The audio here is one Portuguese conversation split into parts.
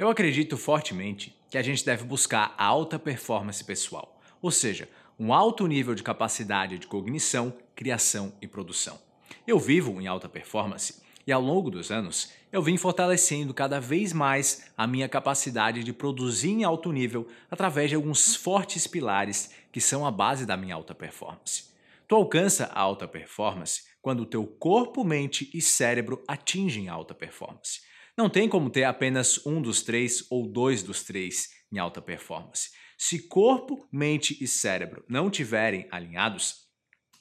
Eu acredito fortemente que a gente deve buscar a alta performance pessoal, ou seja, um alto nível de capacidade de cognição, criação e produção. Eu vivo em alta performance e ao longo dos anos eu vim fortalecendo cada vez mais a minha capacidade de produzir em alto nível através de alguns fortes pilares que são a base da minha alta performance. Tu alcança a alta performance quando o teu corpo, mente e cérebro atingem a alta performance. Não tem como ter apenas um dos três ou dois dos três em alta performance. Se corpo, mente e cérebro não tiverem alinhados,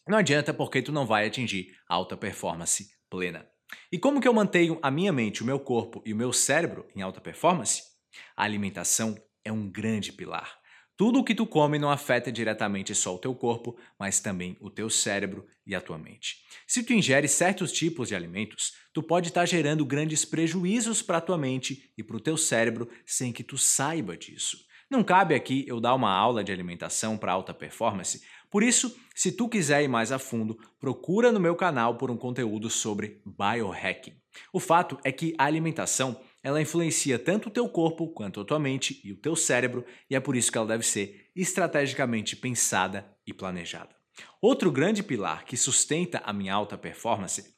não adianta porque tu não vai atingir alta performance plena. E como que eu mantenho a minha mente, o meu corpo e o meu cérebro em alta performance? A alimentação é um grande pilar. Tudo o que tu come não afeta diretamente só o teu corpo, mas também o teu cérebro e a tua mente. Se tu ingere certos tipos de alimentos, tu pode estar tá gerando grandes prejuízos para a tua mente e para o teu cérebro sem que tu saiba disso. Não cabe aqui eu dar uma aula de alimentação para alta performance, por isso, se tu quiser ir mais a fundo, procura no meu canal por um conteúdo sobre biohacking. O fato é que a alimentação ela influencia tanto o teu corpo quanto a tua mente e o teu cérebro, e é por isso que ela deve ser estrategicamente pensada e planejada. Outro grande pilar que sustenta a minha alta performance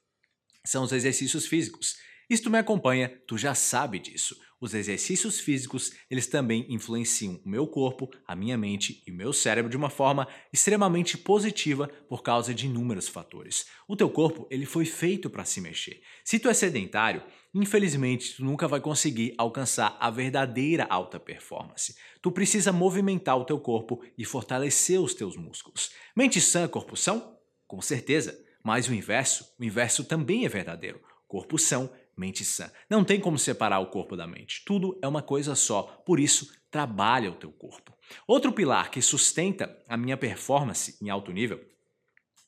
são os exercícios físicos. E se tu me acompanha, tu já sabe disso. Os exercícios físicos, eles também influenciam o meu corpo, a minha mente e o meu cérebro de uma forma extremamente positiva por causa de inúmeros fatores. O teu corpo, ele foi feito para se mexer. Se tu é sedentário, infelizmente tu nunca vai conseguir alcançar a verdadeira alta performance. Tu precisa movimentar o teu corpo e fortalecer os teus músculos. Mente sã, corpo são? Com certeza. Mas o inverso, o inverso também é verdadeiro. Corpo são mente sã. Não tem como separar o corpo da mente. Tudo é uma coisa só. Por isso, trabalha o teu corpo. Outro pilar que sustenta a minha performance em alto nível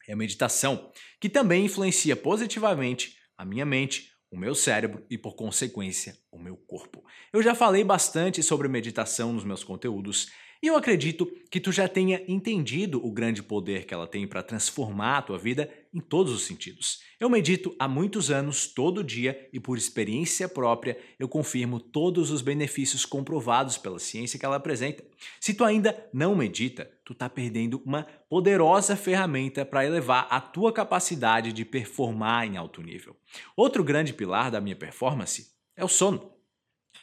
é a meditação, que também influencia positivamente a minha mente, o meu cérebro e, por consequência, o meu corpo. Eu já falei bastante sobre meditação nos meus conteúdos e eu acredito que tu já tenha entendido o grande poder que ela tem para transformar a tua vida em todos os sentidos. Eu medito há muitos anos, todo dia, e por experiência própria, eu confirmo todos os benefícios comprovados pela ciência que ela apresenta. Se tu ainda não medita, tu está perdendo uma poderosa ferramenta para elevar a tua capacidade de performar em alto nível. Outro grande pilar da minha performance é o sono.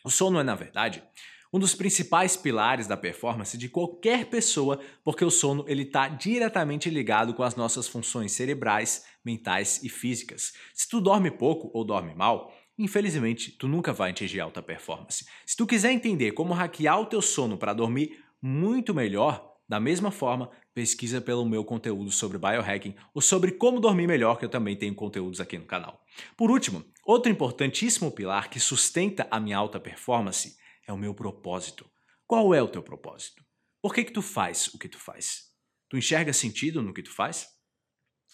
O sono é, na verdade, um dos principais pilares da performance de qualquer pessoa, porque o sono ele está diretamente ligado com as nossas funções cerebrais, mentais e físicas. Se tu dorme pouco ou dorme mal, infelizmente tu nunca vai atingir alta performance. Se tu quiser entender como hackear o teu sono para dormir muito melhor, da mesma forma, pesquisa pelo meu conteúdo sobre biohacking ou sobre como dormir melhor, que eu também tenho conteúdos aqui no canal. Por último, outro importantíssimo pilar que sustenta a minha alta performance é o meu propósito. Qual é o teu propósito? Por que, que tu faz o que tu faz? Tu enxerga sentido no que tu faz?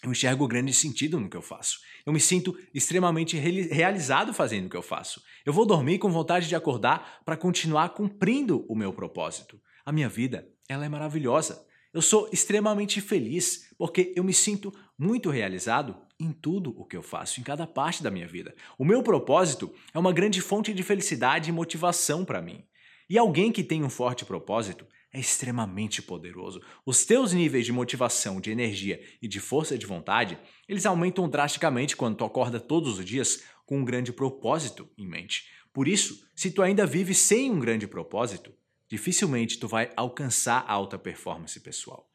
Eu enxergo grande sentido no que eu faço. Eu me sinto extremamente realizado fazendo o que eu faço. Eu vou dormir com vontade de acordar para continuar cumprindo o meu propósito. A minha vida, ela é maravilhosa. Eu sou extremamente feliz porque eu me sinto muito realizado em tudo o que eu faço, em cada parte da minha vida. O meu propósito é uma grande fonte de felicidade e motivação para mim. E alguém que tem um forte propósito é extremamente poderoso. Os teus níveis de motivação, de energia e de força de vontade, eles aumentam drasticamente quando tu acorda todos os dias com um grande propósito em mente. Por isso, se tu ainda vive sem um grande propósito, dificilmente tu vai alcançar alta performance pessoal.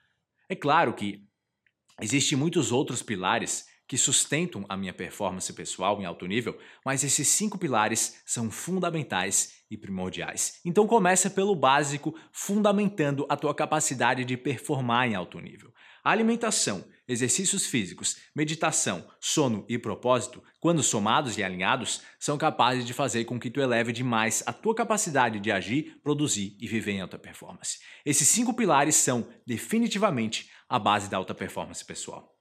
É claro que existem muitos outros pilares que sustentam a minha performance pessoal em alto nível, mas esses cinco pilares são fundamentais e primordiais. Então começa pelo básico, fundamentando a tua capacidade de performar em alto nível. Alimentação, exercícios físicos, meditação, sono e propósito, quando somados e alinhados, são capazes de fazer com que tu eleve demais a tua capacidade de agir, produzir e viver em alta performance. Esses cinco pilares são definitivamente a base da alta performance pessoal.